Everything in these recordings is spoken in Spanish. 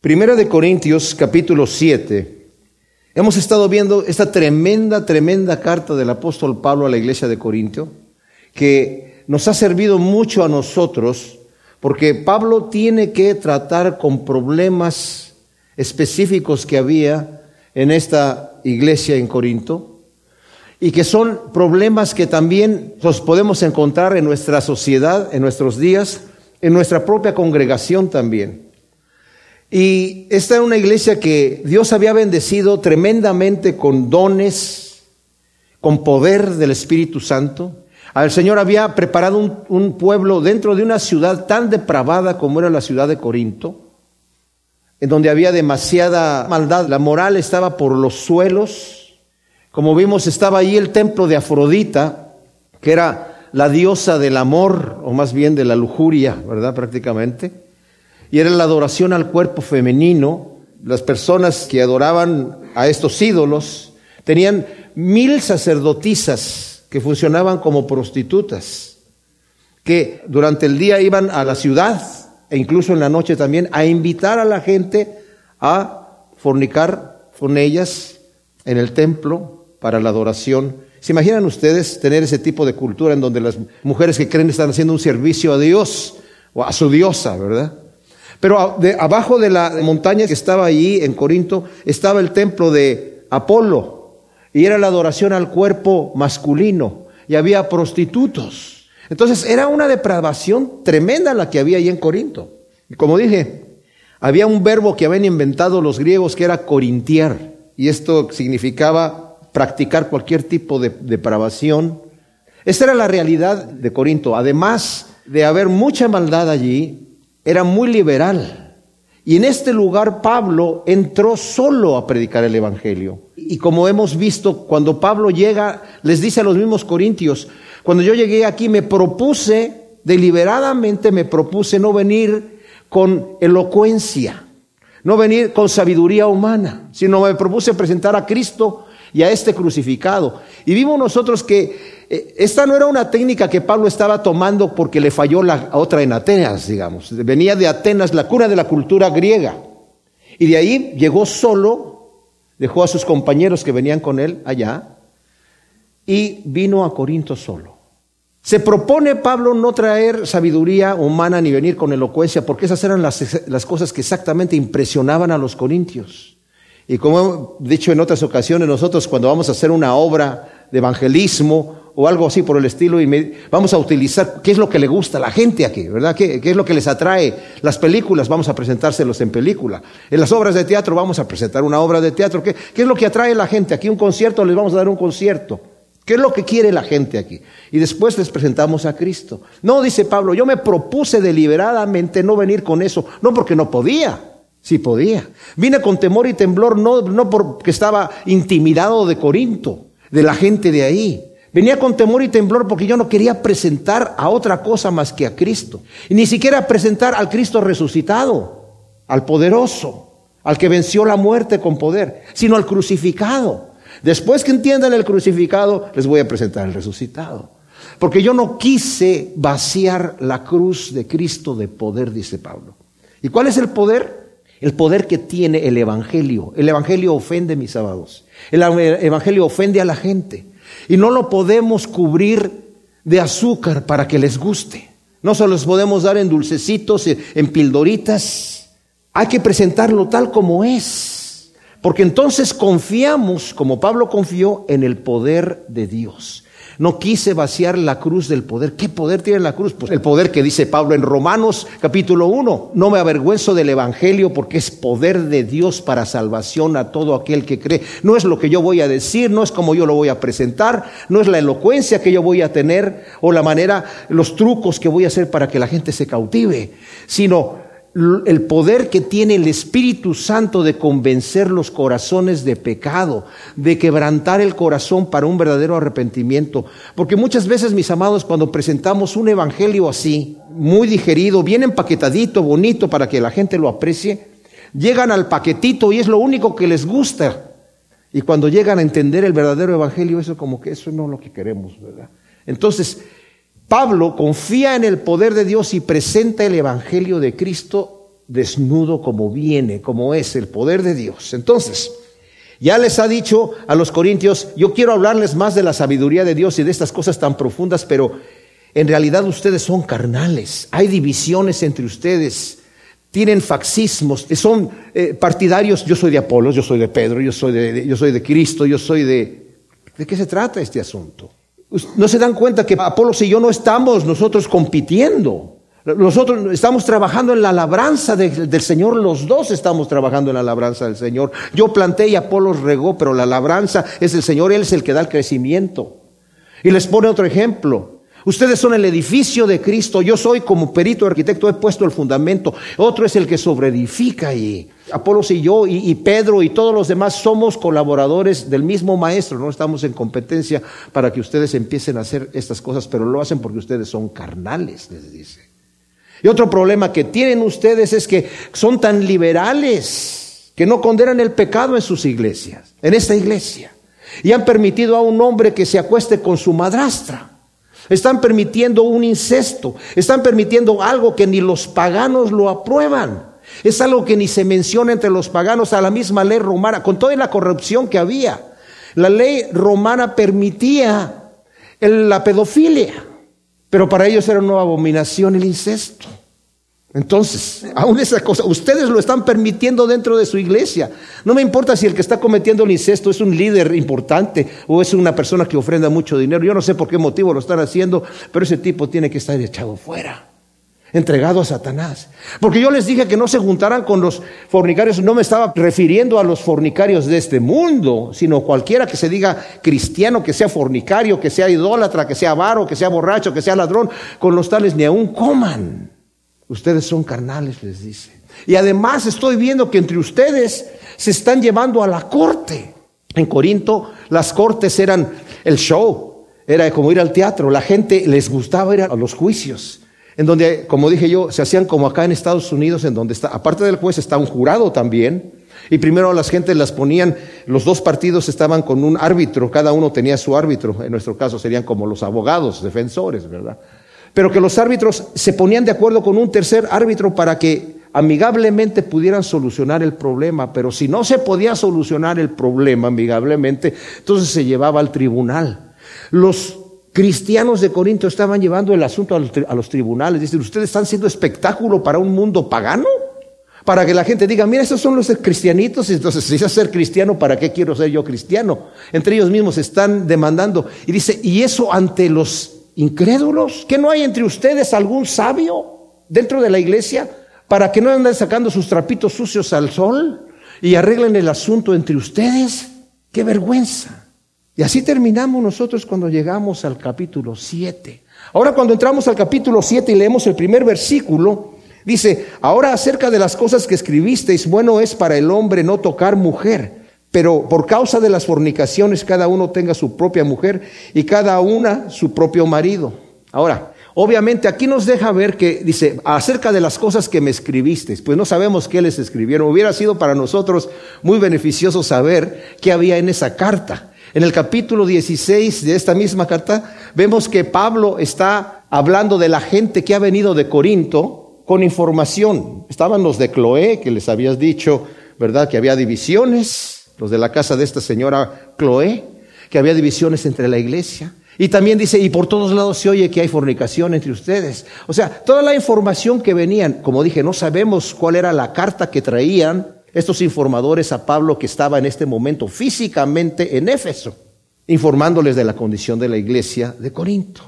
Primera de Corintios capítulo 7. Hemos estado viendo esta tremenda, tremenda carta del apóstol Pablo a la iglesia de Corintio, que nos ha servido mucho a nosotros, porque Pablo tiene que tratar con problemas específicos que había en esta iglesia en Corinto, y que son problemas que también los podemos encontrar en nuestra sociedad, en nuestros días, en nuestra propia congregación también. Y esta era una iglesia que Dios había bendecido tremendamente con dones, con poder del Espíritu Santo. El Señor había preparado un, pueblo dentro de una ciudad tan depravada como era la ciudad de Corinto, en donde había demasiada maldad. La moral estaba por los suelos. Como vimos, estaba ahí el templo de Afrodita, que era la diosa del amor, o más bien de la lujuria, ¿verdad? Prácticamente y era la adoración al cuerpo femenino. Las personas que adoraban a estos ídolos tenían mil sacerdotisas que funcionaban como prostitutas, que durante el día iban a la ciudad e incluso en la noche también a invitar a la gente a fornicar con ellas en el templo para la adoración. ¿Se imaginan ustedes tener ese tipo de cultura en donde las mujeres que creen están haciendo un servicio a Dios o a su diosa, verdad? Pero abajo de la montaña que estaba allí en Corinto estaba el templo de Apolo y era la adoración al cuerpo masculino y había prostitutos. Entonces era una depravación tremenda la que había allí en Corinto. Y como dije, había un verbo que habían inventado los griegos que era corintiar y esto significaba practicar cualquier tipo de depravación. Esta era la realidad de Corinto. Además de haber mucha maldad allí, era muy liberal. Y en este lugar Pablo entró solo a predicar el Evangelio. Y como hemos visto, cuando Pablo llega, les dice a los mismos corintios, cuando yo llegué aquí me propuse, deliberadamente me propuse no venir con elocuencia, no venir con sabiduría humana, sino me propuse presentar a Cristo y a este crucificado. Y vimos nosotros que eh, esta no era una técnica que Pablo estaba tomando porque le falló la otra en Atenas, digamos. Venía de Atenas, la cuna de la cultura griega. Y de ahí llegó solo, dejó a sus compañeros que venían con él allá y vino a Corinto solo. Se propone Pablo no traer sabiduría humana ni venir con elocuencia, porque esas eran las, las, cosas que exactamente impresionaban a los corintios. Y como he dicho en otras ocasiones, nosotros cuando vamos a hacer una obra de evangelismo o algo así por el estilo y vamos a utilizar qué es lo que le gusta a la gente aquí, ¿verdad? ¿Qué, ¿Qué, es lo que les atrae? Las películas, vamos a presentárselos en película. En las obras de teatro vamos a presentar una obra de teatro. ¿Qué, qué es lo que atrae a la gente? Aquí un concierto, les vamos a dar un concierto. ¿Qué es lo que quiere la gente aquí? Y después les presentamos a Cristo. No, dice Pablo, yo me propuse deliberadamente no venir con eso, no porque no podía, sí podía. Vine con temor y temblor, no, no porque estaba intimidado de Corinto, de la gente de ahí. Venía con temor y temblor porque yo no quería presentar a otra cosa más que a Cristo. Ni siquiera presentar al Cristo resucitado, al poderoso, al que venció la muerte con poder, sino al crucificado. Después que entiendan el crucificado, les voy a presentar el resucitado. Porque yo no quise vaciar la cruz de Cristo de poder, dice Pablo. ¿Y cuál es el poder? El poder que tiene el Evangelio. El Evangelio ofende mis sábados. El Evangelio ofende a la gente. Y no lo podemos cubrir de azúcar para que les guste. No se los podemos dar en dulcecitos, en pildoritas. Hay que presentarlo tal como es. Porque entonces confiamos, como Pablo confió, en el poder de Dios. No quise vaciar la cruz del poder. ¿Qué poder tiene la cruz? Pues el poder que dice Pablo en Romanos capítulo 1. No me avergüenzo del Evangelio porque es poder de Dios para salvación a todo aquel que cree. No es lo que yo voy a decir, no es como yo lo voy a presentar, no es la elocuencia que yo voy a tener o la manera, los trucos que voy a hacer para que la gente se cautive, sino el poder que tiene el Espíritu Santo de convencer los corazones de pecado, de quebrantar el corazón para un verdadero arrepentimiento. Porque muchas veces, mis amados, cuando presentamos un evangelio así, muy digerido, bien empaquetadito, bonito, para que la gente lo aprecie, llegan al paquetito y es lo único que les gusta. Y cuando llegan a entender el verdadero evangelio, eso como que eso no es lo que queremos, ¿verdad? Entonces, Pablo confía en el poder de Dios y presenta el Evangelio de Cristo desnudo como viene, como es el poder de Dios. Entonces, ya les ha dicho a los corintios, yo quiero hablarles más de la sabiduría de Dios y de estas cosas tan profundas, pero en realidad ustedes son carnales, hay divisiones entre ustedes, tienen faxismos, son eh, partidarios, yo soy de Apolos, yo soy de Pedro, yo soy de, yo soy de Cristo, yo soy de... ¿De qué se trata este asunto? No se dan cuenta que Apolos y yo no estamos nosotros compitiendo. Nosotros estamos trabajando en la labranza del Señor, los dos estamos trabajando en la labranza del Señor. Yo planté y Apolos regó, pero la labranza es el Señor, Él es el que da el crecimiento. Y les pone otro ejemplo. Ustedes son el edificio de Cristo. Yo soy como perito arquitecto, he puesto el fundamento. Otro es el que sobreedifica y Apolos y yo y, Pedro y todos los demás somos colaboradores del mismo maestro. No estamos en competencia para que ustedes empiecen a hacer estas cosas, pero lo hacen porque ustedes son carnales, les dice. Y otro problema que tienen ustedes es que son tan liberales que no condenan el pecado en sus iglesias, en esta iglesia. Y han permitido a un hombre que se acueste con su madrastra. Están permitiendo un incesto. Están permitiendo algo que ni los paganos lo aprueban. Es algo que ni se menciona entre los paganos a la misma ley romana, con toda la corrupción que había. La ley romana permitía la pedofilia, pero para ellos era una abominación el incesto. Entonces, aún esa cosa, ustedes lo están permitiendo dentro de su iglesia. No me importa si el que está cometiendo el incesto es un líder importante o es una persona que ofrenda mucho dinero. Yo no sé por qué motivo lo están haciendo, pero ese tipo tiene que estar echado fuera, entregado a Satanás. Porque yo les dije que no se juntaran con los fornicarios. No me estaba refiriendo a los fornicarios de este mundo, sino cualquiera que se diga cristiano, que sea fornicario, que sea idólatra, que sea avaro, que sea borracho, que sea ladrón. Con los tales ni aún coman. Ustedes son carnales, les dice. Y además estoy viendo que entre ustedes se están llevando a la corte. En Corinto las cortes eran el show, era como ir al teatro. La gente les gustaba ir a los juicios, en donde, como dije yo, se hacían como acá en Estados Unidos, en donde está, aparte del juez está un jurado también. Y primero las gentes las ponían, los dos partidos estaban con un árbitro, cada uno tenía su árbitro, en nuestro caso serían como los abogados, defensores, ¿verdad? Pero que los árbitros se ponían de acuerdo con un tercer árbitro para que amigablemente pudieran solucionar el problema, pero si no se podía solucionar el problema amigablemente, entonces se llevaba al tribunal. Los cristianos de Corinto estaban llevando el asunto a los, tribunales, dicen, ustedes están siendo espectáculo para un mundo pagano, para que la gente diga, mira, esos son los cristianitos, entonces si es ser cristiano, ¿para qué quiero ser yo cristiano? Entre ellos mismos están demandando. Y dice, y eso ante los incrédulos? ¿Que no hay entre ustedes algún sabio dentro de la iglesia para que no anden sacando sus trapitos sucios al sol y arreglen el asunto entre ustedes? ¡Qué vergüenza! Y así terminamos nosotros cuando llegamos al capítulo 7. Ahora cuando entramos al capítulo 7 y leemos el primer versículo, dice, ahora acerca de las cosas que escribisteis, bueno es para el hombre no tocar mujer pero por causa de las fornicaciones cada uno tenga su propia mujer y cada una su propio marido. Ahora, obviamente aquí nos deja ver que dice, acerca de las cosas que me escribiste, pues no sabemos qué les escribieron. Hubiera sido para nosotros muy beneficioso saber qué había en esa carta. En el capítulo 16 de esta misma carta vemos que Pablo está hablando de la gente que ha venido de Corinto con información. Estaban los de Cloé, que les habías dicho, ¿verdad? Que había divisiones los de la casa de esta señora Chloé, que había divisiones entre la iglesia. Y también dice, y por todos lados se oye que hay fornicación entre ustedes. O sea, toda la información que venían, como dije, no sabemos cuál era la carta que traían estos informadores a Pablo que estaba en este momento físicamente en Éfeso, informándoles de la condición de la iglesia de Corinto.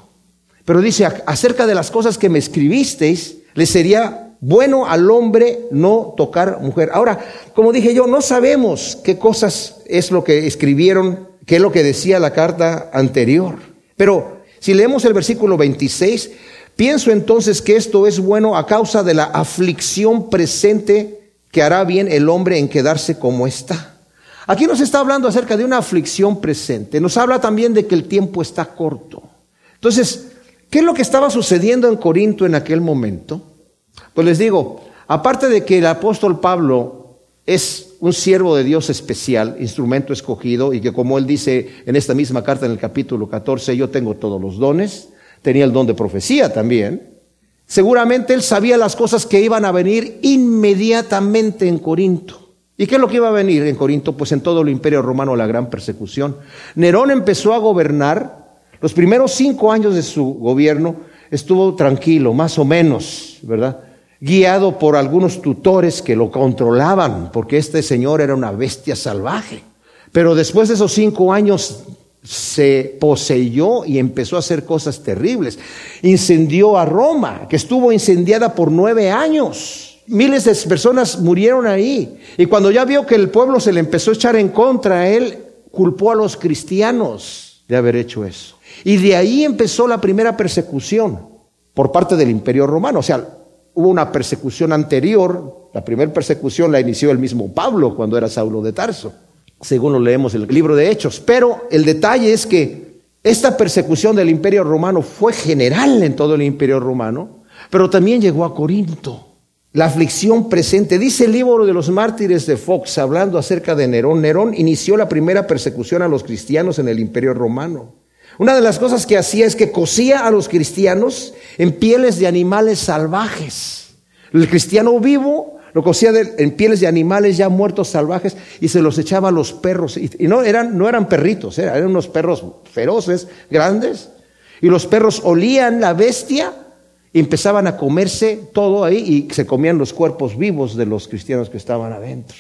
Pero dice, acerca de las cosas que me escribisteis, les sería bueno al hombre no tocar mujer. Ahora, como dije yo, no sabemos qué cosas es lo que escribieron, qué es lo que decía la carta anterior. Pero si leemos el versículo 26, pienso entonces que esto es bueno a causa de la aflicción presente que hará bien el hombre en quedarse como está. Aquí nos está hablando acerca de una aflicción presente. Nos habla también de que el tiempo está corto. Entonces, ¿qué es lo que estaba sucediendo en Corinto en aquel momento? Pues les digo, aparte de que el apóstol Pablo es un siervo de Dios especial, instrumento escogido, y que como él dice en esta misma carta en el capítulo 14, yo tengo todos los dones, tenía el don de profecía también, Seguramente él sabía las cosas que iban a venir inmediatamente en Corinto. ¿Y qué es lo que iba a venir en Corinto? Pues en todo el imperio romano la gran persecución. Nerón empezó a gobernar. Los primeros cinco años de su gobierno estuvo tranquilo, más o menos, ¿verdad? Guiado por algunos tutores que lo controlaban, porque este señor era una bestia salvaje. Pero después de esos cinco años se poseyó y empezó a hacer cosas terribles. Incendió a Roma, que estuvo incendiada por nueve años. Miles de personas murieron ahí. Y cuando ya vio que el pueblo se le empezó a echar en contra, él culpó a los cristianos de haber hecho eso. Y de ahí empezó la primera persecución por parte del imperio romano. O sea, hubo una persecución anterior. La primera persecución la inició el mismo Pablo cuando era Saulo de Tarso, según lo leemos en el libro de Hechos. Pero el detalle es que esta persecución del imperio romano fue general en todo el imperio romano, pero también llegó a Corinto la aflicción presente. Dice el libro de los mártires de Fox, hablando acerca de Nerón. Nerón inició la primera persecución a los cristianos en el imperio romano. Una de las cosas que hacía es que cosía a los cristianos en pieles de animales salvajes. El cristiano vivo lo cosía en pieles de animales ya muertos salvajes y se los echaba a los perros. Y, no, eran, no eran perritos, eran unos perros feroces, grandes. Y los perros olían la bestia y empezaban a comerse todo ahí y se comían los cuerpos vivos de los cristianos que estaban adentro.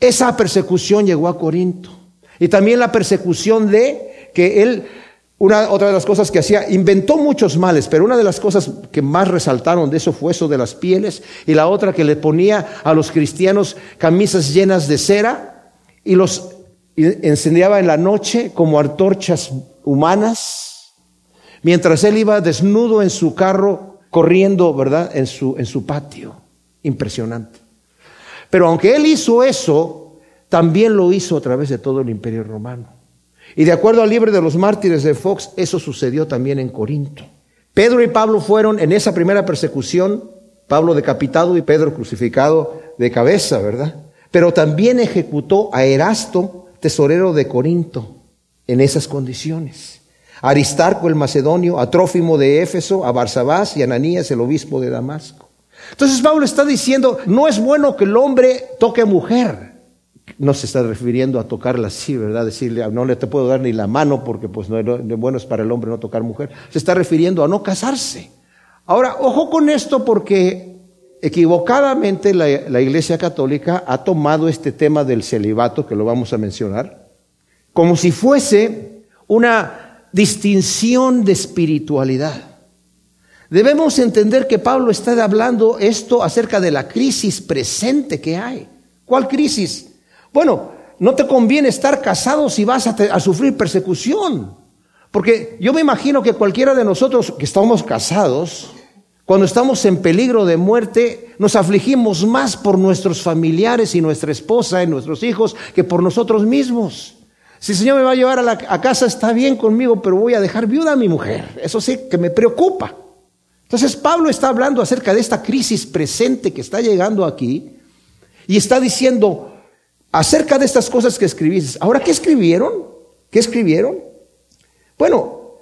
Esa persecución llegó a Corinto. Y también la persecución de que él, otra de las cosas que hacía, inventó muchos males, pero una de las cosas que más resaltaron de eso fue eso de las pieles, y la otra que le ponía a los cristianos camisas llenas de cera y los encendiaba en la noche como antorchas humanas, mientras él iba desnudo en su carro corriendo, ¿verdad?, en su, en su patio. Impresionante. Pero aunque él hizo eso, también lo hizo a través de todo el imperio romano. Y de acuerdo al libro de los mártires de Fox, eso sucedió también en Corinto. Pedro y Pablo fueron en esa primera persecución, Pablo decapitado y Pedro crucificado de cabeza, ¿verdad? Pero también ejecutó a Erasto, tesorero de Corinto, en esas condiciones. Aristarco el macedonio, a Trófimo de Éfeso, a Barsabás y a Ananías el obispo de Damasco. Entonces Pablo está diciendo, no es bueno que el hombre toque mujer. No se está refiriendo a tocarla así, ¿verdad? Decirle, no le te puedo dar ni la mano porque pues no es bueno es para el hombre no tocar mujer. Se está refiriendo a no casarse. Ahora, ojo con esto porque equivocadamente la, la Iglesia Católica ha tomado este tema del celibato, que lo vamos a mencionar, como si fuese una distinción de espiritualidad. Debemos entender que Pablo está hablando esto acerca de la crisis presente que hay. ¿Cuál crisis? Bueno, no te conviene estar casado si vas a, sufrir persecución. Porque yo me imagino que cualquiera de nosotros que estamos casados, cuando estamos en peligro de muerte, nos afligimos más por nuestros familiares y nuestra esposa y nuestros hijos que por nosotros mismos. Si el Señor me va a llevar a, la, casa, está bien conmigo, pero voy a dejar viuda a mi mujer. Eso sí que me preocupa. Entonces Pablo está hablando acerca de esta crisis presente que está llegando aquí y está diciendo acerca de estas cosas que escribiste. Ahora, ¿qué escribieron? ¿Qué escribieron? Bueno,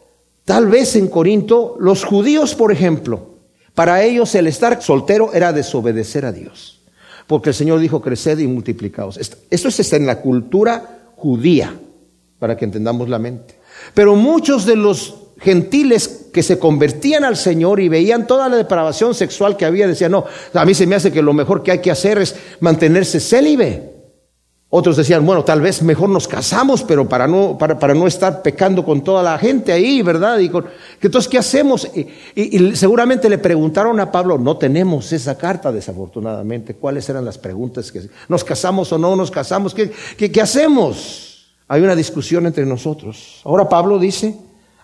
tal vez en Corinto, los judíos, por ejemplo, para ellos el estar soltero era desobedecer a Dios. Porque el Señor dijo, creced y multiplicaos. Esto está en la cultura judía para que entendamos la mente. Pero muchos de los gentiles que se convertían al Señor y veían toda la depravación sexual que había, decían, no, a mí se me hace que lo mejor que hay que hacer es mantenerse célibe. Otros decían, bueno, tal vez mejor nos casamos, pero para no, para, para no estar pecando con toda la gente ahí, ¿verdad? Y con, entonces, ¿qué hacemos? Y, seguramente le preguntaron a Pablo, no tenemos esa carta, desafortunadamente. ¿Cuáles eran las preguntas? que ¿Nos casamos o no nos casamos? ¿Qué, qué, qué hacemos? hay una discusión entre nosotros. Ahora Pablo dice,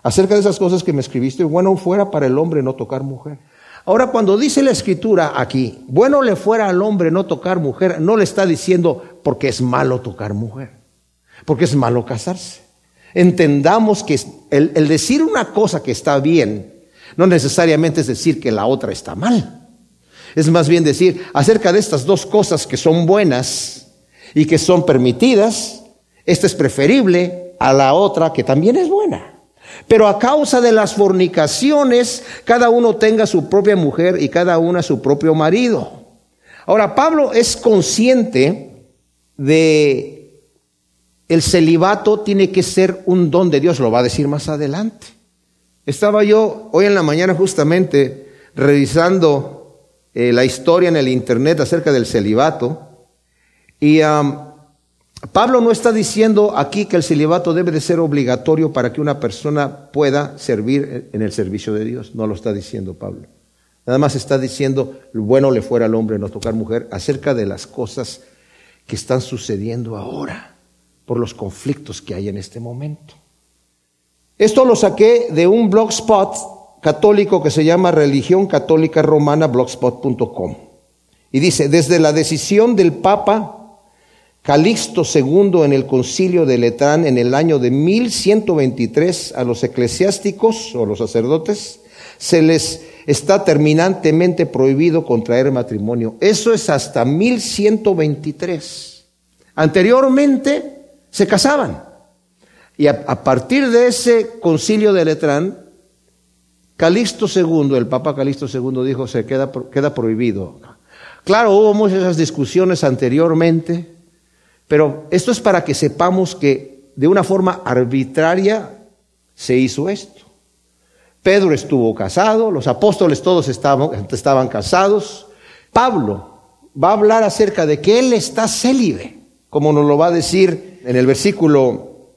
acerca de esas cosas que me escribiste, bueno fuera para el hombre no tocar mujer. Ahora cuando dice la escritura aquí, bueno le fuera al hombre no tocar mujer, no le está diciendo porque es malo tocar mujer, porque es malo casarse. Entendamos que el, decir una cosa que está bien, no necesariamente es decir que la otra está mal. Es más bien decir, acerca de estas dos cosas que son buenas y que son permitidas, esta es preferible a la otra que también es buena. Pero a causa de las fornicaciones, cada uno tenga su propia mujer y cada una su propio marido. Ahora, Pablo es consciente de el celibato tiene que ser un don de Dios, lo va a decir más adelante. Estaba yo hoy en la mañana justamente revisando eh, la historia en el internet acerca del celibato y Pablo no está diciendo aquí que el celibato debe de ser obligatorio para que una persona pueda servir en el servicio de Dios. No lo está diciendo Pablo. Nada más está diciendo, bueno le fuera al hombre no tocar mujer, acerca de las cosas que están sucediendo ahora, por los conflictos que hay en este momento. Esto lo saqué de un blogspot católico que se llama Religión Católica Romana blogspot.com. Y dice, desde la decisión del Papa Calixto II en el concilio de Letrán en el año de 1123 a los eclesiásticos o los sacerdotes se les está terminantemente prohibido contraer matrimonio. Eso es hasta 1123. Anteriormente se casaban. Y a, partir de ese concilio de Letrán, Calixto II, el Papa Calixto II dijo, se queda, queda prohibido. Claro, hubo muchas discusiones anteriormente, pero esto es para que sepamos que de una forma arbitraria se hizo esto. Pedro estuvo casado, los apóstoles todos estaban, estaban casados. Pablo va a hablar acerca de que él está célibe, como nos lo va a decir en el versículo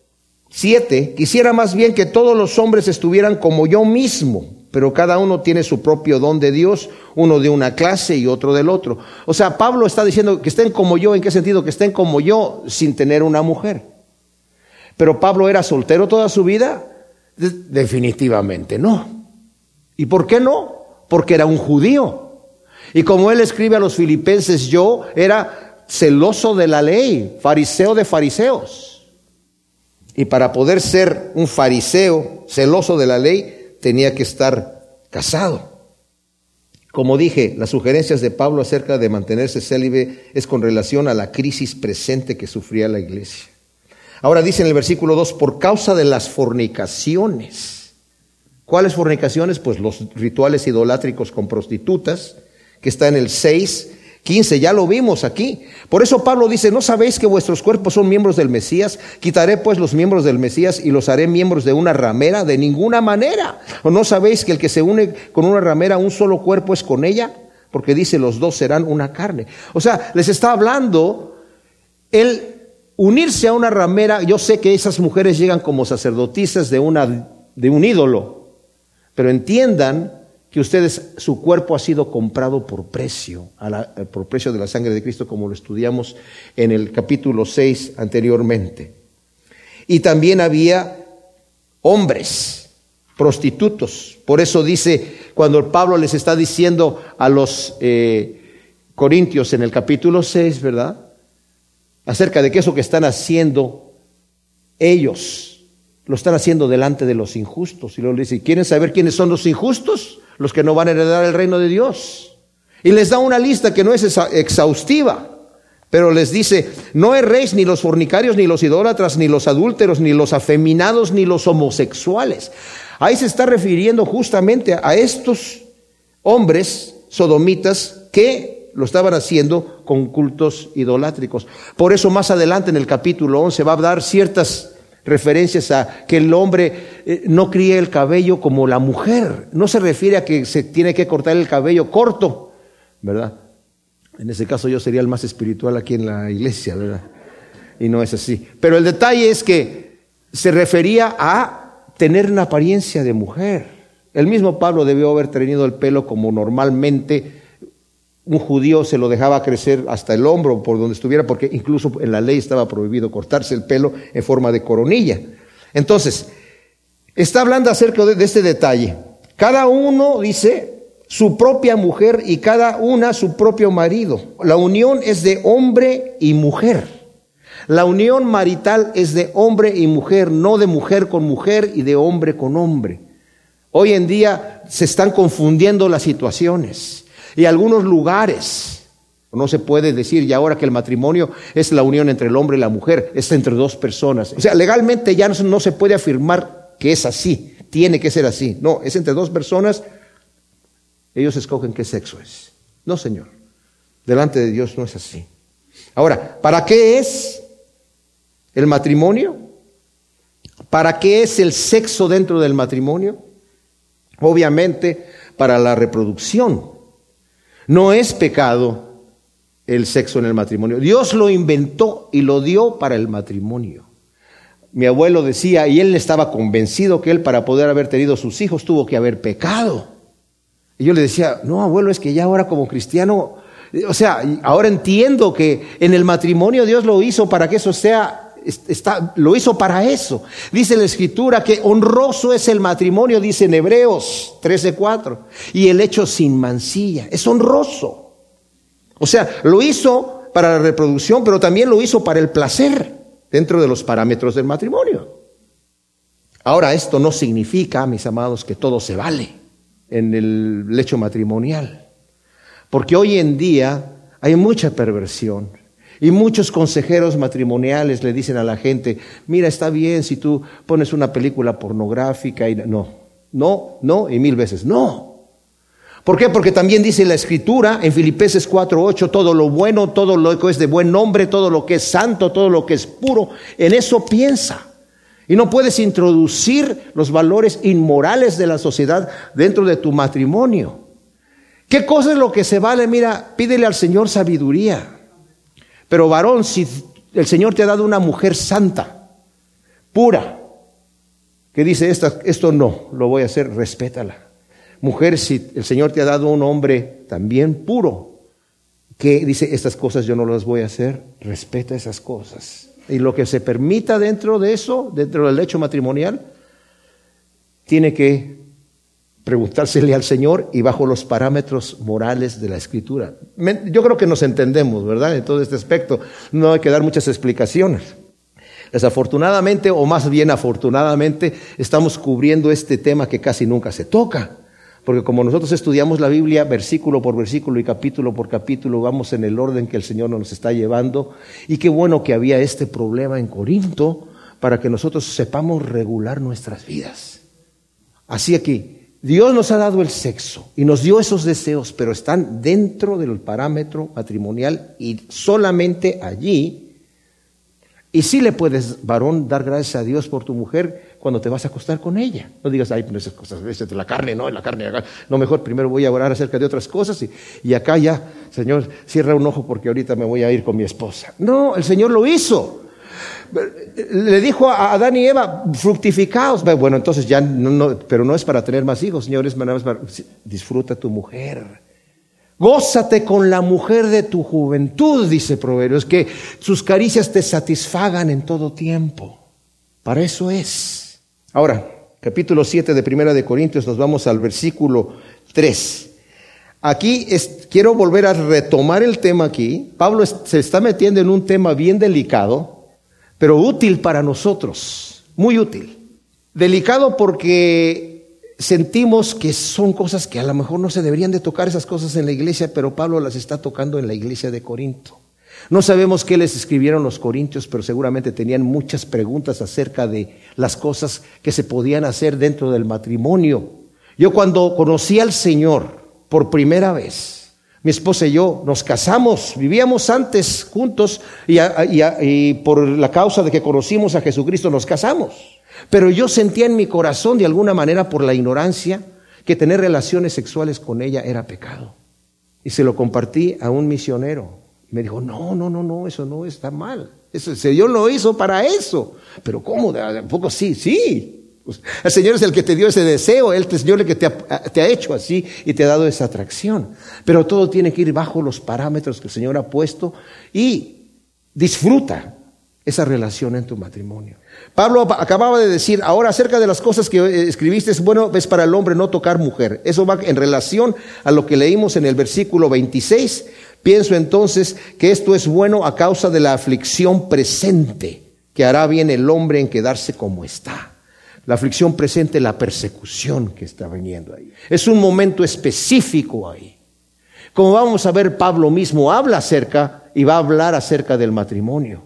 7. Quisiera más bien que todos los hombres estuvieran como yo mismo pero cada uno tiene su propio don de Dios, uno de una clase y otro del otro. O sea, Pablo está diciendo que estén como yo, ¿en qué sentido? Que estén como yo sin tener una mujer. Pero Pablo era soltero toda su vida? definitivamente no. ¿Y por qué no? Porque era un judío. Y como él escribe a los filipenses, yo era celoso de la ley, fariseo de fariseos. Y para poder ser un fariseo celoso de la ley, tenía que estar casado. Como dije, las sugerencias de Pablo acerca de mantenerse célibe es con relación a la crisis presente que sufría la iglesia. Ahora dice en el versículo 2, por causa de las fornicaciones. ¿Cuáles fornicaciones? Pues los rituales idolátricos con prostitutas, que está en el 6, 15, ya lo vimos aquí. Por eso Pablo dice, ¿no sabéis que vuestros cuerpos son miembros del Mesías? Quitaré pues los miembros del Mesías y los haré miembros de una ramera, de ninguna manera. ¿O no sabéis que el que se une con una ramera, un solo cuerpo es con ella? Porque dice, los dos serán una carne. O sea, les está hablando el unirse a una ramera. Yo sé que esas mujeres llegan como sacerdotisas de, una, de un ídolo, pero entiendan que ustedes, su cuerpo ha sido comprado por precio, eh, por precio de la sangre de Cristo, como lo estudiamos en el capítulo 6 anteriormente. Y también había hombres, prostitutos. Por eso dice, cuando Pablo les está diciendo a los eh, corintios en el capítulo 6, ¿verdad? Acerca de que eso que están haciendo ellos, lo están haciendo delante de los injustos. Y luego le dice, ¿quieren saber quiénes son los injustos? los que no van a heredar el reino de Dios. Y les da una lista que no es exhaustiva, pero les dice, no erréis ni los fornicarios, ni los idólatras, ni los adúlteros, ni los afeminados, ni los homosexuales. Ahí se está refiriendo justamente a estos hombres sodomitas que lo estaban haciendo con cultos idolátricos. Por eso más adelante en el capítulo 11 va a dar ciertas referencias a que el hombre eh, no críe el cabello como la mujer. No se refiere a que se tiene que cortar el cabello corto, ¿verdad? En ese caso yo sería el más espiritual aquí en la iglesia, ¿verdad? Y no es así. Pero el detalle es que se refería a tener una apariencia de mujer. El mismo Pablo debió haber tenido el pelo como normalmente un judío se lo dejaba crecer hasta el hombro por donde estuviera, porque incluso en la ley estaba prohibido cortarse el pelo en forma de coronilla. Entonces, está hablando acerca de, este detalle. Cada uno dice su propia mujer y cada una su propio marido. La unión es de hombre y mujer. La unión marital es de hombre y mujer, no de mujer con mujer y de hombre con hombre. Hoy en día se están confundiendo las situaciones. Y algunos lugares, no se puede decir ya ahora que el matrimonio es la unión entre el hombre y la mujer, es entre dos personas. O sea, legalmente ya no, se puede afirmar que es así. tiene que ser así. No, es entre dos personas, ellos escogen qué sexo es. No, Señor. Delante de Dios no es así. Ahora, ¿para qué es el matrimonio? ¿Para qué es el sexo dentro del matrimonio? Obviamente, para la reproducción. No es pecado el sexo en el matrimonio. Dios lo inventó y lo dio para el matrimonio. Mi abuelo decía, y él estaba convencido que él para poder haber tenido sus hijos tuvo que haber pecado. Y yo le decía, no, abuelo, es que ya ahora como cristiano, o sea, ahora entiendo que en el matrimonio Dios lo hizo para que eso sea, está, lo hizo para eso. Dice la escritura que honroso es el matrimonio, dice en Hebreos 13:4, y el hecho sin mancilla, es honroso. O sea, lo hizo para la reproducción, pero también lo hizo para el placer dentro de los parámetros del matrimonio. Ahora, esto no significa, mis amados, que todo se vale en el lecho matrimonial. Porque hoy en día hay mucha perversión. Y muchos consejeros matrimoniales le dicen a la gente, mira, está bien si tú pones una película pornográfica y no, no, no, y mil veces, no. ¿Por qué? Porque también dice la escritura en Filipenses 4:8, todo lo bueno, todo lo que es de buen nombre, todo lo que es santo, todo lo que es puro, en eso piensa. Y no puedes introducir los valores inmorales de la sociedad dentro de tu matrimonio. ¿Qué cosa es lo que se vale? Mira, pídele al Señor sabiduría. Pero varón, si el Señor te ha dado una mujer santa, pura, que dice, esto no, lo voy a hacer, respétala. Mujer, si el Señor te ha dado un hombre también puro, que dice, estas cosas yo no las voy a hacer, respeta esas cosas. Y lo que se permita dentro de eso, dentro del hecho matrimonial, tiene que preguntársele al Señor y bajo los parámetros morales de la Escritura. Yo creo que nos entendemos, ¿verdad? En todo este aspecto. No hay que dar muchas explicaciones. Desafortunadamente, o más bien afortunadamente, estamos cubriendo este tema que casi nunca se toca. Porque como nosotros estudiamos la Biblia versículo por versículo y capítulo por capítulo, vamos en el orden que el Señor nos está llevando. Y qué bueno que había este problema en Corinto para que nosotros sepamos regular nuestras vidas. Así aquí, Dios nos ha dado el sexo y nos dio esos deseos, pero están dentro del parámetro matrimonial y solamente allí. Y sí le puedes, varón, dar gracias a Dios por tu mujer cuando te vas a acostar con ella. No digas, ay, pues esas cosas, de la carne, no, la carne, no, mejor primero voy a orar acerca de otras cosas y, y acá ya, Señor, cierra un ojo porque ahorita me voy a ir con mi esposa. No, el Señor lo hizo. Le dijo a Adán y Eva, fructificaos. Bueno, entonces ya, no, pero no es para tener más hijos, señores, disfruta tu mujer. Gózate con la mujer de tu juventud, dice Proverbios, que sus caricias te satisfagan en todo tiempo. Para eso es. Ahora, capítulo 7 de Primera de Corintios, nos vamos al versículo 3. Aquí quiero volver a retomar el tema aquí. Pablo se está metiendo en un tema bien delicado, pero útil para nosotros, muy útil. Delicado porque sentimos que son cosas que a lo mejor no se deberían de tocar esas cosas en la iglesia, pero Pablo las está tocando en la iglesia de Corinto. No sabemos qué les escribieron los corintios, pero seguramente tenían muchas preguntas acerca de las cosas que se podían hacer dentro del matrimonio. Yo cuando conocí al Señor por primera vez, mi esposa y yo nos casamos, vivíamos antes juntos y, y, por la causa de que conocimos a Jesucristo nos casamos. Pero yo sentía en mi corazón de alguna manera por la ignorancia que tener relaciones sexuales con ella era pecado. Y se lo compartí a un misionero me dijo, no, no, no, no, eso no está mal. Eso, Señor lo hizo para eso. Pero ¿cómo? ¿De poco sí? Sí. Pues, el Señor es el que te dio ese deseo, Él es el que te ha, te ha hecho así y te ha dado esa atracción. Pero todo tiene que ir bajo los parámetros que el Señor ha puesto y disfruta esa relación en tu matrimonio. Pablo acababa de decir, ahora acerca de las cosas que eh, escribiste, es bueno, es para el hombre no tocar mujer. Eso va en relación a lo que leímos en el versículo 26 Pienso entonces que esto es bueno a causa de la aflicción presente, que hará bien el hombre en quedarse como está. La aflicción presente, la persecución que está viniendo ahí. Es un momento específico ahí. Como vamos a ver, Pablo mismo habla acerca y va a hablar acerca del matrimonio,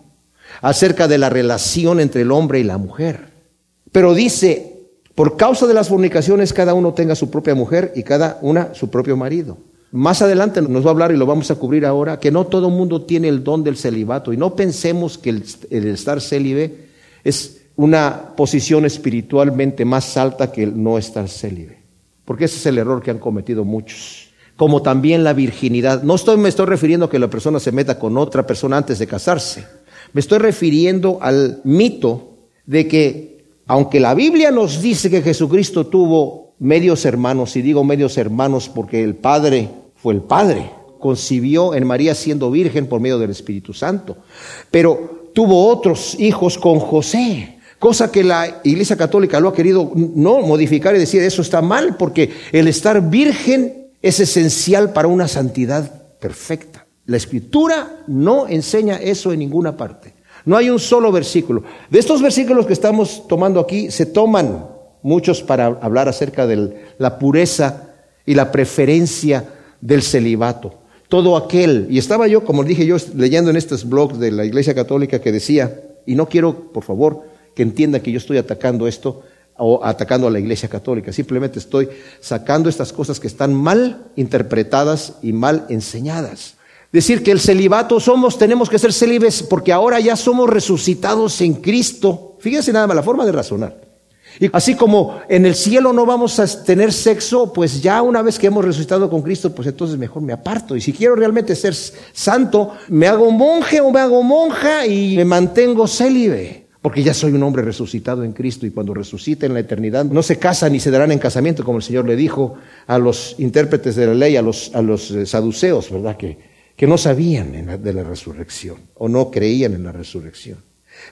acerca de la relación entre el hombre y la mujer. Pero dice, Por causa de las fornicaciones, cada uno tenga su propia mujer y cada una su propio marido. Más adelante nos va a hablar y lo vamos a cubrir ahora, que no todo mundo tiene el don del celibato y no pensemos que el, el estar célibe es una posición espiritualmente más alta que el no estar célibe. Porque ese es el error que han cometido muchos. Como también la virginidad. No estoy, me estoy refiriendo a que la persona se meta con otra persona antes de casarse. Me estoy refiriendo al mito de que, aunque la Biblia nos dice que Jesucristo tuvo medios hermanos, y digo medios hermanos porque el Padre fue el Padre, concibió en María siendo virgen por medio del Espíritu Santo, pero tuvo otros hijos con José, cosa que la Iglesia Católica lo ha querido no modificar y decir eso está mal, porque el estar virgen es esencial para una santidad perfecta. La Escritura no enseña eso en ninguna parte. No hay un solo versículo. De estos versículos que estamos tomando aquí, se toman muchos para hablar acerca de la pureza y la preferencia del celibato. Todo aquel, y estaba yo, como dije yo, leyendo en estos blogs de la Iglesia Católica que decía, y no quiero, por favor, que entienda que yo estoy atacando esto o atacando a la Iglesia Católica, simplemente estoy sacando estas cosas que están mal interpretadas y mal enseñadas. Decir que el celibato somos, tenemos que ser célibes porque ahora ya somos resucitados en Cristo. Fíjense nada más la forma de razonar. Y así como en el cielo no vamos a tener sexo, pues ya una vez que hemos resucitado con Cristo, pues entonces mejor me aparto. Y si quiero realmente ser santo, me hago monje o me hago monja y me mantengo célibe. Porque ya soy un hombre resucitado en Cristo y cuando resucite en la eternidad no se casan ni se darán en casamiento, como el Señor le dijo a los intérpretes de la ley, a los, a los eh, saduceos, ¿verdad? Que, que no sabían de la resurrección o no creían en la resurrección.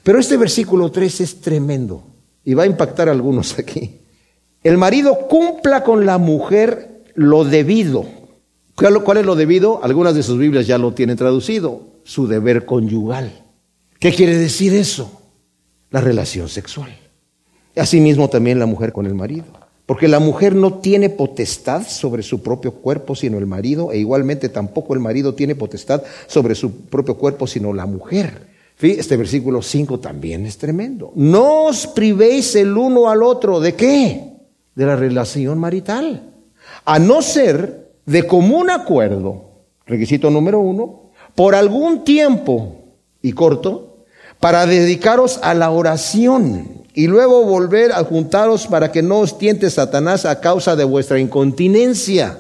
Pero este versículo 3 es tremendo y va a impactar a algunos aquí. El marido cumpla con la mujer lo debido. ¿Cuál es lo debido? Algunas de sus Biblias ya lo tienen traducido. Su deber conyugal. ¿Qué quiere decir eso? La relación sexual. Asimismo también la mujer con el marido. Porque la mujer no tiene potestad sobre su propio cuerpo sino el marido, e igualmente tampoco el marido tiene potestad sobre su propio cuerpo sino la mujer. Este versículo 5 también es tremendo. No os privéis el uno al otro. ¿De qué? De la relación marital. A no ser de común acuerdo, requisito número uno, por algún tiempo y corto, para dedicaros a la oración y luego volver a juntaros para que no os tiente Satanás a causa de vuestra incontinencia.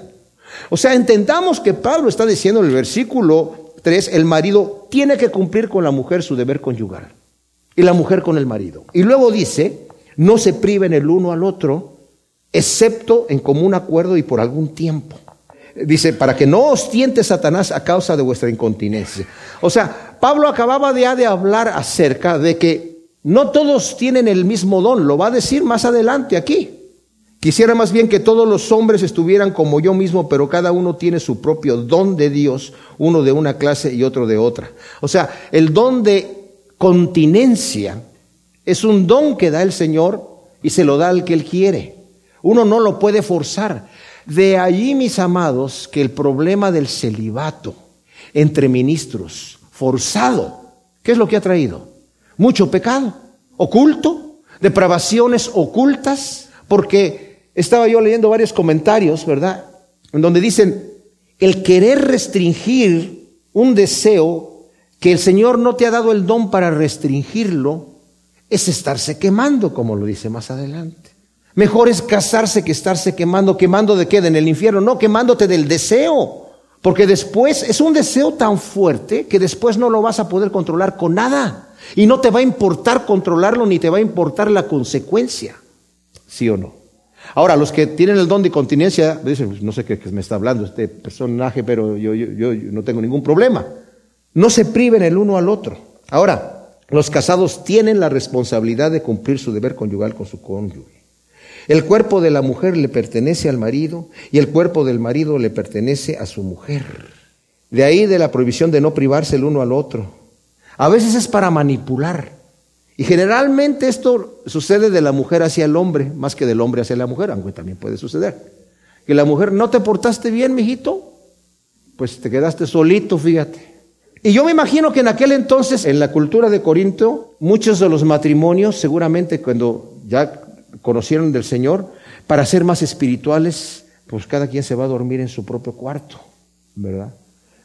O sea, entendamos que Pablo está diciendo en el versículo Tres, el marido tiene que cumplir con la mujer su deber conyugal y la mujer con el marido. Y luego dice, no se priven el uno al otro, excepto en común acuerdo y por algún tiempo. Dice, para que no os tiente Satanás a causa de vuestra incontinencia. O sea, Pablo acababa de, de hablar acerca de que no todos tienen el mismo don, lo va a decir más adelante aquí. Quisiera más bien que todos los hombres estuvieran como yo mismo, pero cada uno tiene su propio don de Dios, uno de una clase y otro de otra. O sea, el don de continencia es un don que da el Señor y se lo da al que Él quiere. Uno no lo puede forzar. De allí, mis amados, que el problema del celibato entre ministros, forzado, ¿qué es lo que ha traído? Mucho pecado, oculto, depravaciones ocultas, porque estaba yo leyendo varios comentarios, ¿verdad? En donde dicen, el querer restringir un deseo que el Señor no te ha dado el don para restringirlo, es estarse quemando, como lo dice más adelante. Mejor es casarse que estarse quemando. ¿Quemando de qué? En el infierno. No, quemándote del deseo. Porque después es un deseo tan fuerte que después no lo vas a poder controlar con nada. Y no te va a importar controlarlo ni te va a importar la consecuencia. ¿Sí o no? Ahora, los que tienen el don de continencia, dicen, pues, no sé qué, me está hablando este personaje, pero yo, yo, no tengo ningún problema. No se priven el uno al otro. Ahora, los casados tienen la responsabilidad de cumplir su deber conyugal con su cónyuge. El cuerpo de la mujer le pertenece al marido y el cuerpo del marido le pertenece a su mujer. De ahí de la prohibición de no privarse el uno al otro. A veces es para manipular. Y generalmente esto sucede de la mujer hacia el hombre, más que del hombre hacia la mujer, aunque también puede suceder. Que la mujer no te portaste bien, mijito, pues te quedaste solito, fíjate. Y yo me imagino que en aquel entonces, en la cultura de Corinto, muchos de los matrimonios, seguramente cuando ya conocieron del Señor, para ser más espirituales, pues cada quien se va a dormir en su propio cuarto, ¿verdad?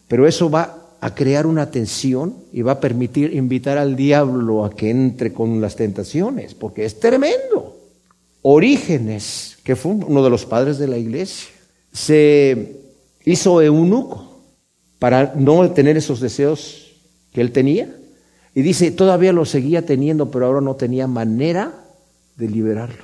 Pero eso va a crear una tensión y va a permitir invitar al diablo a que entre con las tentaciones, porque es tremendo. Orígenes, que fue uno de los padres de la iglesia, se hizo eunuco para no tener esos deseos que él tenía. Y dice, todavía lo seguía teniendo, pero ahora no tenía manera de liberarlo.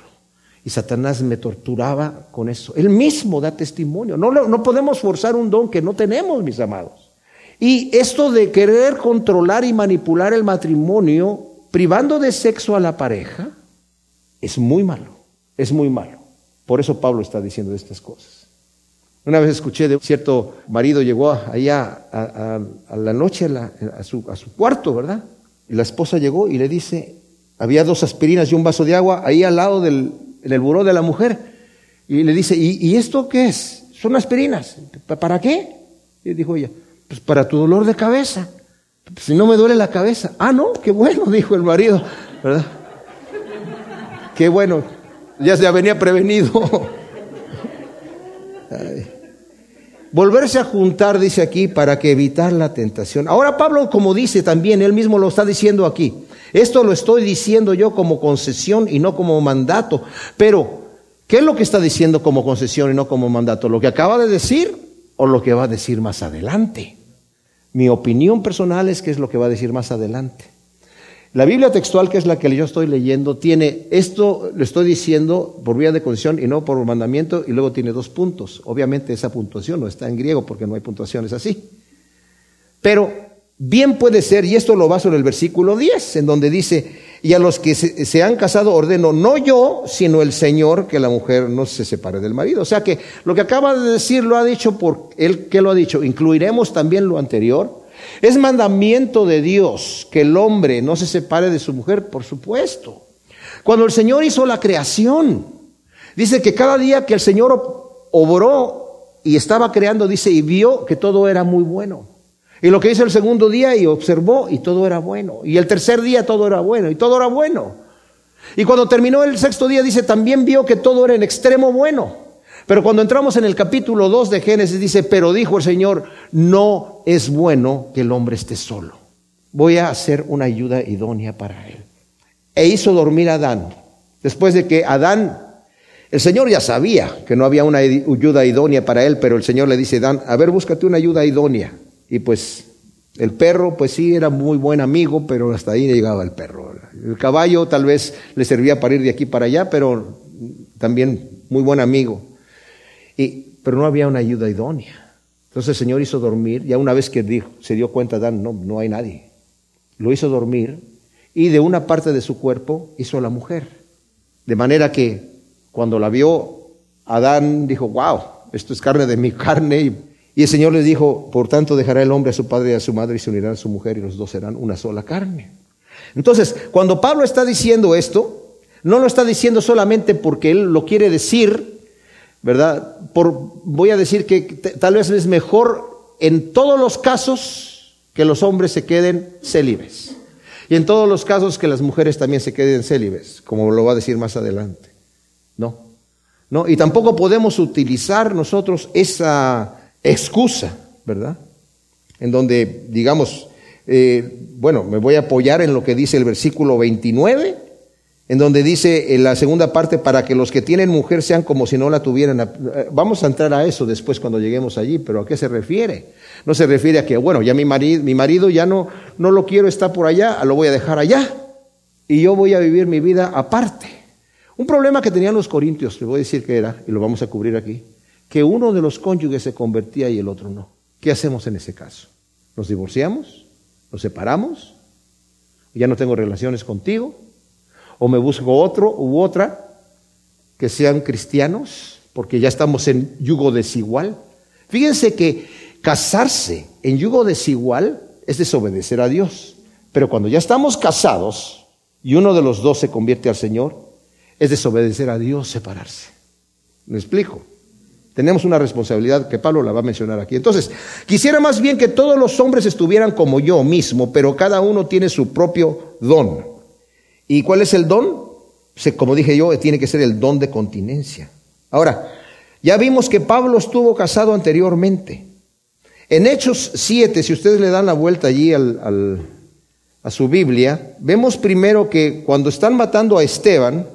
Y Satanás me torturaba con eso. Él mismo da testimonio. No, no podemos forzar un don que no tenemos, mis amados. Y esto de querer controlar y manipular el matrimonio, privando de sexo a la pareja, es muy malo, es muy malo. Por eso Pablo está diciendo estas cosas. Una vez escuché de cierto marido llegó allá a, la noche a, su, cuarto, ¿verdad? Y la esposa llegó y le dice, había dos aspirinas y un vaso de agua ahí al lado del el buró de la mujer. Y le dice, ¿y, ¿y esto qué es? Son aspirinas. ¿Para qué? Y dijo ella, pues para tu dolor de cabeza. si no me duele la cabeza. Ah, no, qué bueno, dijo el marido, ¿verdad? Qué bueno, ya se venía prevenido. Volverse a juntar, dice aquí, para que evitar la tentación. Ahora Pablo, como dice también, él mismo lo está diciendo aquí. Esto lo estoy diciendo yo como concesión y no como mandato. Pero, ¿qué es lo que está diciendo como concesión y no como mandato? ¿Lo que acaba de decir o lo que va a decir más adelante. Mi opinión personal es que es lo que va a decir más adelante. La Biblia textual, que es la que yo estoy leyendo, tiene esto, lo estoy diciendo por vía de concesión y no por mandamiento, y luego tiene dos puntos. Obviamente esa puntuación no está en griego porque no hay puntuaciones así. Pero bien puede ser, y esto lo baso en el versículo 10, en donde dice, y a los que se, han casado ordeno, no yo, sino el Señor, que la mujer no se separe del marido. O sea que lo que acaba de decir lo ha dicho por él que lo ha dicho. Incluiremos también lo anterior. Es mandamiento de Dios que el hombre no se separe de su mujer, por supuesto. Cuando el Señor hizo la creación, dice que cada día que el Señor obró y estaba creando, dice, y vio que todo era muy bueno. Y lo que hizo el segundo día y observó y todo era bueno. Y el tercer día todo era bueno y todo era bueno. Y cuando terminó el sexto día dice, también vio que todo era en extremo bueno. Pero cuando entramos en el capítulo 2 de Génesis dice, pero dijo el Señor, no es bueno que el hombre esté solo. Voy a hacer una ayuda idónea para él. E hizo dormir a Adán. Después de que Adán, el Señor ya sabía que no había una ayuda idónea para él, pero el Señor le dice, Adán, a ver, búscate una ayuda idónea. Y pues el perro, pues sí, era muy buen amigo, pero hasta ahí llegaba el perro. El caballo tal vez le servía para ir de aquí para allá, pero también muy buen amigo. Y, pero no había una ayuda idónea. Entonces el Señor hizo dormir, ya una vez que dijo, se dio cuenta, Dan, no, no hay nadie. Lo hizo dormir y de una parte de su cuerpo hizo la mujer. De manera que cuando la vio, Adán dijo, wow, esto es carne de mi carne y el Señor les dijo, por tanto dejará el hombre a su padre y a su madre y se unirán a su mujer y los dos serán una sola carne. Entonces, cuando Pablo está diciendo esto, no lo está diciendo solamente porque él lo quiere decir, ¿verdad? Por, voy a decir que tal vez es mejor en todos los casos que los hombres se queden célibes. Y en todos los casos que las mujeres también se queden célibes, como lo va a decir más adelante. No. No, y tampoco podemos utilizar nosotros esa excusa, ¿verdad? En donde, digamos, eh, bueno, me voy a apoyar en lo que dice el versículo 29, en donde dice en la segunda parte, para que los que tienen mujer sean como si no la tuvieran. Eh, vamos a entrar a eso después cuando lleguemos allí, pero ¿a qué se refiere? No se refiere a que, bueno, ya mi marido, mi marido ya no, no lo quiero, está por allá, lo voy a dejar allá. Y yo voy a vivir mi vida aparte. Un problema que tenían los corintios, le voy a decir que era, y lo vamos a cubrir aquí que uno de los cónyuges se convertía y el otro no. ¿Qué hacemos en ese caso? ¿Nos divorciamos? ¿Nos separamos? ¿Ya no tengo relaciones contigo? ¿O me busco otro u otra que sean cristianos? Porque ya estamos en yugo desigual. Fíjense que casarse en yugo desigual es desobedecer a Dios. Pero cuando ya estamos casados y uno de los dos se convierte al Señor, es desobedecer a Dios separarse. ¿Me explico? Tenemos una responsabilidad que Pablo la va a mencionar aquí. Entonces, quisiera más bien que todos los hombres estuvieran como yo mismo, pero cada uno tiene su propio don. ¿Y cuál es el don? como dije yo, tiene que ser el don de continencia. Ahora, ya vimos que Pablo estuvo casado anteriormente. En Hechos 7, si ustedes le dan la vuelta allí a su Biblia, vemos primero que cuando están matando a Esteban,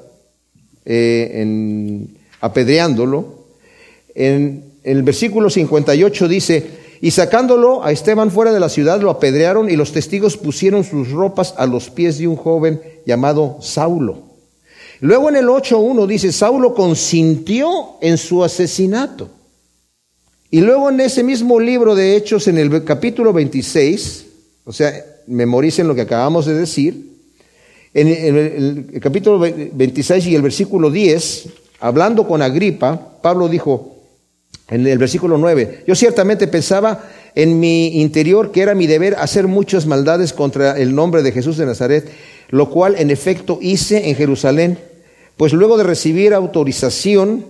eh, apedreándolo, en, en el versículo 58 dice, y sacándolo a Esteban fuera de la ciudad, lo apedrearon y los testigos pusieron sus ropas a los pies de un joven llamado Saulo. Luego en el 8.1 dice, Saulo consintió en su asesinato. Y luego en ese mismo libro de Hechos, en el capítulo 26, o sea, memoricen lo que acabamos de decir, en el, capítulo 26 y el versículo 10, hablando con Agripa, Pablo dijo, en el versículo 9, yo ciertamente pensaba en mi interior que era mi deber hacer muchas maldades contra el nombre de Jesús de Nazaret, lo cual en efecto hice en Jerusalén, pues luego de recibir autorización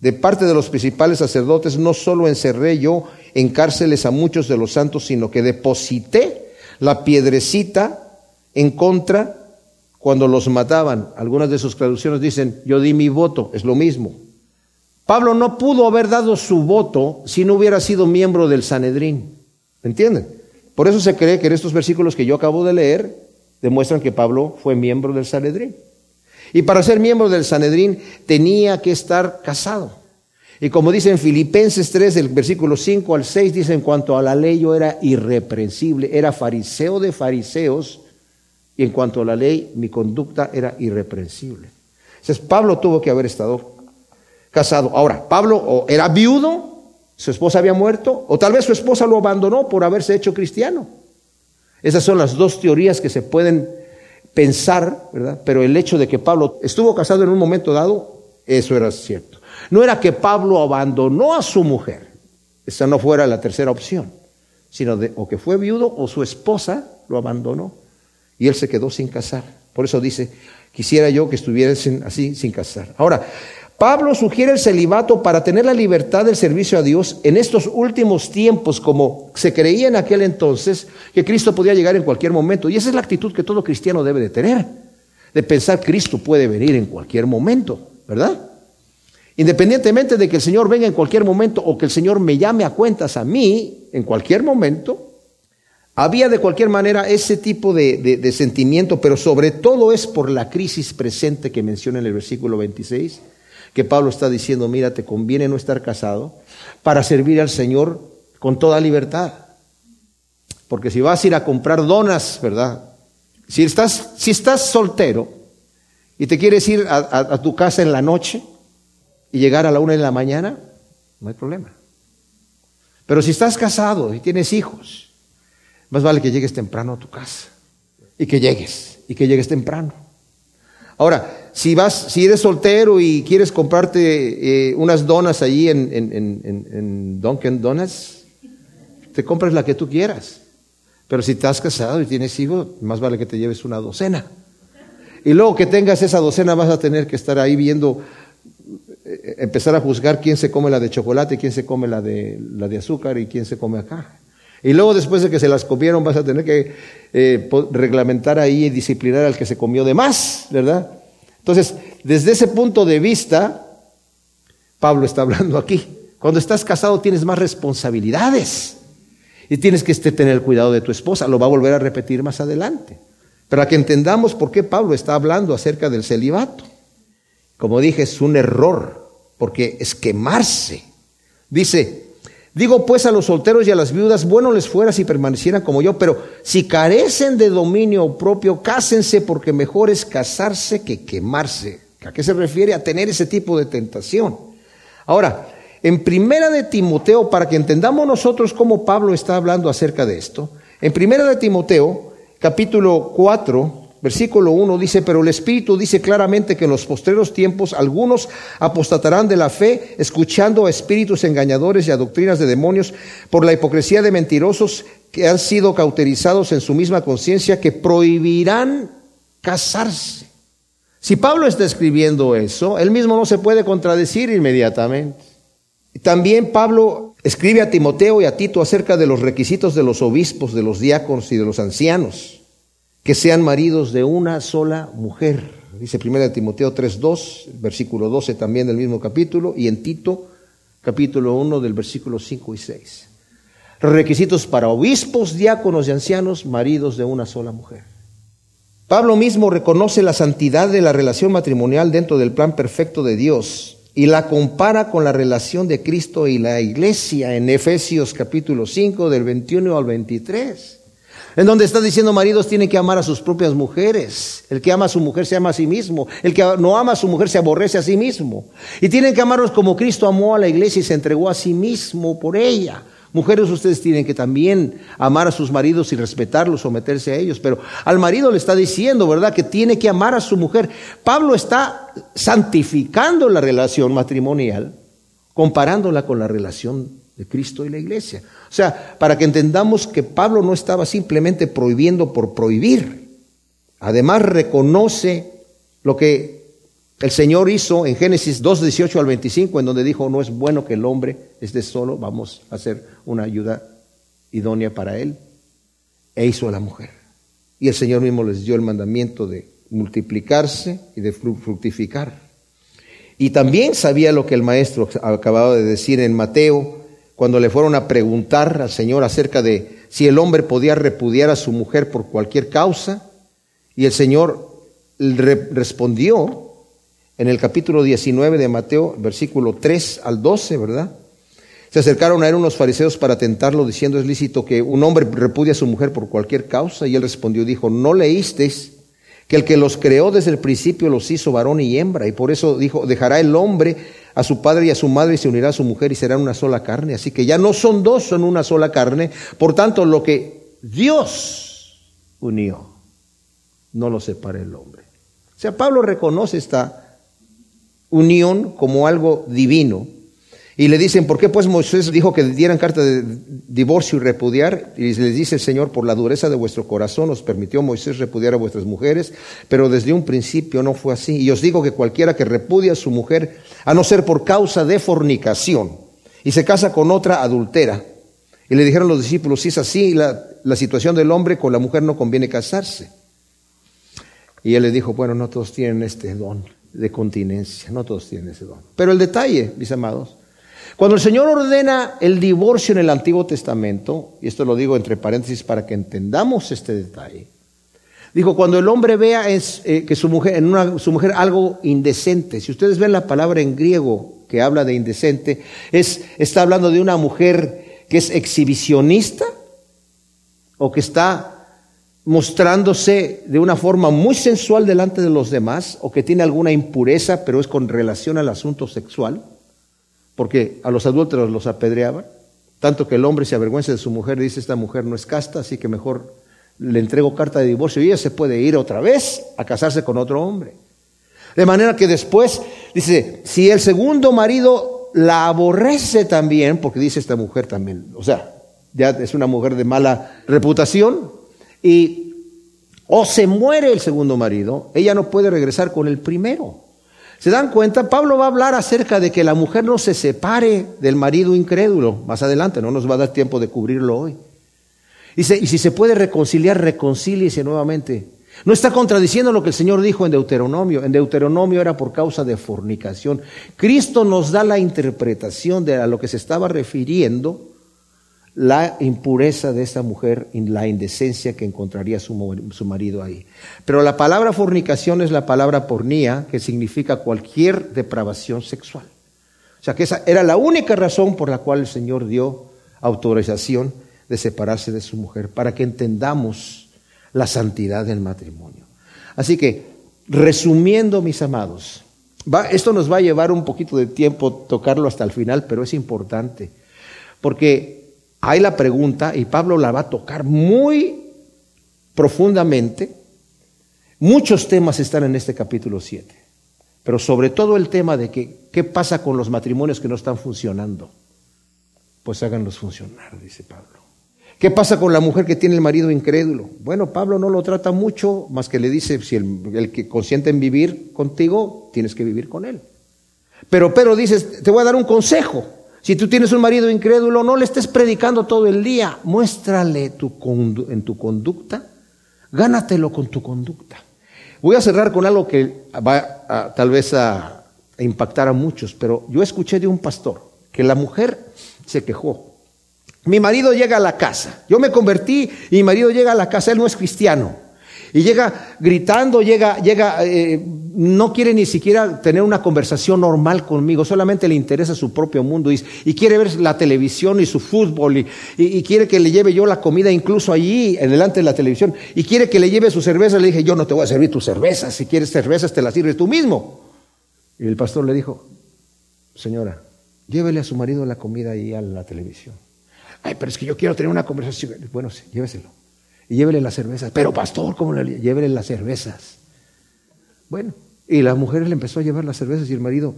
de parte de los principales sacerdotes, no solo encerré yo en cárceles a muchos de los santos, sino que deposité la piedrecita en contra cuando los mataban. Algunas de sus traducciones dicen, yo di mi voto, es lo mismo. Pablo no pudo haber dado su voto si no hubiera sido miembro del Sanedrín. ¿Me entienden? Por eso se cree que en estos versículos que yo acabo de leer demuestran que Pablo fue miembro del Sanedrín. Y para ser miembro del Sanedrín tenía que estar casado. Y como dice en Filipenses 3, del versículo 5 al 6, dice, en cuanto a la ley yo era irreprensible, era fariseo de fariseos, y en cuanto a la ley mi conducta era irreprensible. Entonces Pablo tuvo que haber estado casado. Ahora, Pablo era viudo, su esposa había muerto, o tal vez su esposa lo abandonó por haberse hecho cristiano. Esas son las dos teorías que se pueden pensar, ¿verdad? Pero el hecho de que Pablo estuvo casado en un momento dado, eso era cierto. No era que Pablo abandonó a su mujer, esa no fuera la tercera opción, sino de, o que fue viudo o su esposa lo abandonó y él se quedó sin casar. Por eso dice, quisiera yo que estuviesen así sin casar. Ahora, Pablo sugiere el celibato para tener la libertad del servicio a Dios en estos últimos tiempos, como se creía en aquel entonces que Cristo podía llegar en cualquier momento. Y esa es la actitud que todo cristiano debe de tener, de pensar Cristo puede venir en cualquier momento, ¿verdad? Independientemente de que el Señor venga en cualquier momento o que el Señor me llame a cuentas a mí en cualquier momento, había de cualquier manera ese tipo de, de sentimiento, pero sobre todo es por la crisis presente que menciona en el versículo 26 que Pablo está diciendo, mira, te conviene no estar casado para servir al Señor con toda libertad. Porque si vas a ir a comprar donas, ¿verdad? Si estás, si estás soltero y te quieres ir a, tu casa en la noche y llegar a la una de la mañana, no hay problema. Pero si estás casado y tienes hijos, más vale que llegues temprano a tu casa. Y que llegues, y que llegues temprano. Ahora, si vas, si eres soltero y quieres comprarte eh, unas donas allí en, en, Dunkin' Donuts, te compras la que tú quieras. Pero si estás casado y tienes hijos, más vale que te lleves una docena. Y luego que tengas esa docena vas a tener que estar ahí viendo, eh, empezar a juzgar quién se come la de chocolate, quién se come la de, la de azúcar y quién se come acá. Y luego después de que se las comieron vas a tener que eh, reglamentar ahí y disciplinar al que se comió de más, ¿verdad? Entonces, desde ese punto de vista, Pablo está hablando aquí. Cuando estás casado tienes más responsabilidades y tienes que este, tener cuidado de tu esposa. Lo va a volver a repetir más adelante. Para que entendamos por qué Pablo está hablando acerca del celibato. Como dije, es un error, porque es quemarse. Dice, Digo pues a los solteros y a las viudas, bueno les fuera si permanecieran como yo, pero si carecen de dominio propio, cásense porque mejor es casarse que quemarse. ¿A qué se refiere? A tener ese tipo de tentación. Ahora, en primera de Timoteo, para que entendamos nosotros cómo Pablo está hablando acerca de esto, en primera de Timoteo, capítulo 4, Versículo 1 dice, pero el Espíritu dice claramente que en los postreros tiempos algunos apostatarán de la fe, escuchando a espíritus engañadores y a doctrinas de demonios por la hipocresía de mentirosos que han sido cauterizados en su misma conciencia, que prohibirán casarse. Si Pablo está escribiendo eso, él mismo no se puede contradecir inmediatamente. También Pablo escribe a Timoteo y a Tito acerca de los requisitos de los obispos, de los diáconos y de los ancianos que sean maridos de una sola mujer. Dice 1 Timoteo 3.2, versículo 12 también del mismo capítulo, y en Tito capítulo 1 del versículo 5 y 6. Requisitos para obispos, diáconos y ancianos, maridos de una sola mujer. Pablo mismo reconoce la santidad de la relación matrimonial dentro del plan perfecto de Dios y la compara con la relación de Cristo y la iglesia en Efesios capítulo 5 del 21 al 23 en donde está diciendo maridos tienen que amar a sus propias mujeres. El que ama a su mujer se ama a sí mismo. El que no ama a su mujer se aborrece a sí mismo. Y tienen que amarlos como Cristo amó a la iglesia y se entregó a sí mismo por ella. Mujeres, ustedes tienen que también amar a sus maridos y respetarlos, someterse a ellos. Pero al marido le está diciendo, ¿verdad?, que tiene que amar a su mujer. Pablo está santificando la relación matrimonial, comparándola con la relación de Cristo y la iglesia. O sea, para que entendamos que Pablo no estaba simplemente prohibiendo por prohibir. Además reconoce lo que el Señor hizo en Génesis 2, 18 al 25, en donde dijo, no es bueno que el hombre esté solo, vamos a hacer una ayuda idónea para él. E hizo a la mujer. Y el Señor mismo les dio el mandamiento de multiplicarse y de fructificar. Y también sabía lo que el maestro acababa de decir en Mateo cuando le fueron a preguntar al Señor acerca de si el hombre podía repudiar a su mujer por cualquier causa, y el Señor respondió en el capítulo 19 de Mateo, versículo 3 al 12, ¿verdad? Se acercaron a él unos fariseos para tentarlo, diciendo, es lícito que un hombre repudie a su mujer por cualquier causa, y él respondió, dijo, ¿no leísteis que el que los creó desde el principio los hizo varón y hembra? Y por eso dijo, dejará el hombre a su padre y a su madre y se unirá a su mujer y serán una sola carne. Así que ya no son dos, son una sola carne. Por tanto, lo que Dios unió, no lo separe el hombre. O sea, Pablo reconoce esta unión como algo divino y le dicen, ¿por qué pues Moisés dijo que dieran carta de divorcio y repudiar? Y les dice el Señor, por la dureza de vuestro corazón os permitió Moisés repudiar a vuestras mujeres, pero desde un principio no fue así. Y os digo que cualquiera que repudia a su mujer, a no ser por causa de fornicación, y se casa con otra adultera. Y le dijeron los discípulos, si es así la, la situación del hombre, con la mujer no conviene casarse. Y él le dijo, bueno, no todos tienen este don de continencia, no todos tienen ese don. Pero el detalle, mis amados, cuando el Señor ordena el divorcio en el Antiguo Testamento, y esto lo digo entre paréntesis para que entendamos este detalle, dijo, cuando el hombre vea eh, que su mujer, en una, su mujer algo indecente, si ustedes ven la palabra en griego que habla de indecente, es, está hablando de una mujer que es exhibicionista o que está mostrándose de una forma muy sensual delante de los demás o que tiene alguna impureza, pero es con relación al asunto sexual porque a los adúlteros los apedreaban, tanto que el hombre se avergüenza de su mujer y dice, esta mujer no es casta, así que mejor le entrego carta de divorcio y ella se puede ir otra vez a casarse con otro hombre. De manera que después dice, si el segundo marido la aborrece también, porque dice esta mujer también, o sea, ya es una mujer de mala reputación, y o se muere el segundo marido, ella no puede regresar con el primero. ¿Se dan cuenta? Pablo va a hablar acerca de que la mujer no se separe del marido incrédulo. Más adelante, no nos va a dar tiempo de cubrirlo hoy. Y, y si se puede reconciliar, reconcíliese nuevamente. No está contradiciendo lo que el Señor dijo en Deuteronomio. En Deuteronomio era por causa de fornicación. Cristo nos da la interpretación de a lo que se estaba refiriendo la impureza de esta mujer y la indecencia que encontraría su, marido ahí. Pero la palabra fornicación es la palabra pornía, que significa cualquier depravación sexual. O sea que esa era la única razón por la cual el Señor dio autorización de separarse de su mujer, para que entendamos la santidad del matrimonio. Así que, resumiendo, mis amados, esto nos va a llevar un poquito de tiempo tocarlo hasta el final, pero es importante, porque hay la pregunta, y Pablo la va a tocar muy profundamente. Muchos temas están en este capítulo 7, pero sobre todo el tema de que, qué pasa con los matrimonios que no están funcionando. Pues háganlos funcionar, dice Pablo. ¿Qué pasa con la mujer que tiene el marido incrédulo? Bueno, Pablo no lo trata mucho, más que le dice, si el, el que consiente en vivir contigo, tienes que vivir con él. Pero Pedro dice, te voy a dar un consejo. Si tú tienes un marido incrédulo, no le estés predicando todo el día. Muéstrale tu en tu conducta, gánatelo con tu conducta. Voy a cerrar con algo que va tal vez a impactar a muchos, pero yo escuché de un pastor que la mujer se quejó. Mi marido llega a la casa, yo me convertí y mi marido llega a la casa, él no es cristiano. Y llega gritando, llega, llega, eh, no quiere ni siquiera tener una conversación normal conmigo, solamente le interesa su propio mundo y, quiere ver la televisión y su fútbol y, quiere que le lleve yo la comida incluso allí, en delante de la televisión, y quiere que le lleve su cerveza. Le dije, yo no te voy a servir tu cerveza, si quieres cervezas te las sirves tú mismo. Y el pastor le dijo, señora, llévele a su marido la comida ahí a la televisión. Ay, pero es que yo quiero tener una conversación. Bueno, sí, lléveselo y llévele las cervezas. Pero pastor, ¿cómo le llévele las cervezas? Bueno, y la mujer le empezó a llevar las cervezas y el marido,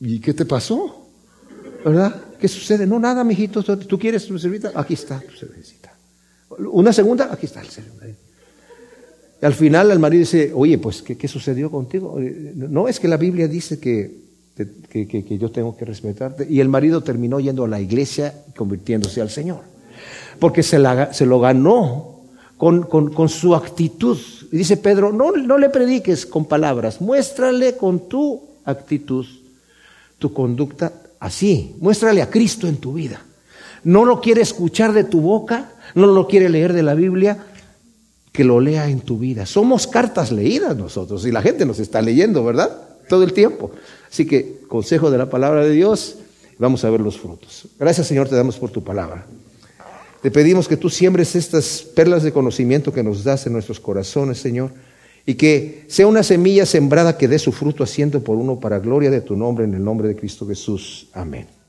¿y qué te pasó? ¿Verdad? ¿Qué sucede? No, nada, mijito, ¿tú quieres tu cerveza? Aquí está tu cervecita. ¿Una segunda? Aquí está el segunda. Al final el marido dice, oye, pues, ¿qué, sucedió contigo? No, es que la Biblia dice que, que, que, yo tengo que respetarte. Y el marido terminó yendo a la iglesia y convirtiéndose al Señor. Porque se, la, se lo ganó con, su actitud. Y dice Pedro, no, no le prediques con palabras, muéstrale con tu actitud, tu conducta así. Muéstrale a Cristo en tu vida. No lo quiere escuchar de tu boca, no lo quiere leer de la Biblia, que lo lea en tu vida. Somos cartas leídas nosotros y la gente nos está leyendo, ¿verdad? Todo el tiempo. Así que, consejo de la palabra de Dios, vamos a ver los frutos. Gracias Señor, te damos por tu palabra. Te pedimos que tú siembres estas perlas de conocimiento que nos das en nuestros corazones, Señor, y que sea una semilla sembrada que dé su fruto haciendo por uno para gloria de tu nombre, en el nombre de Cristo Jesús. Amén.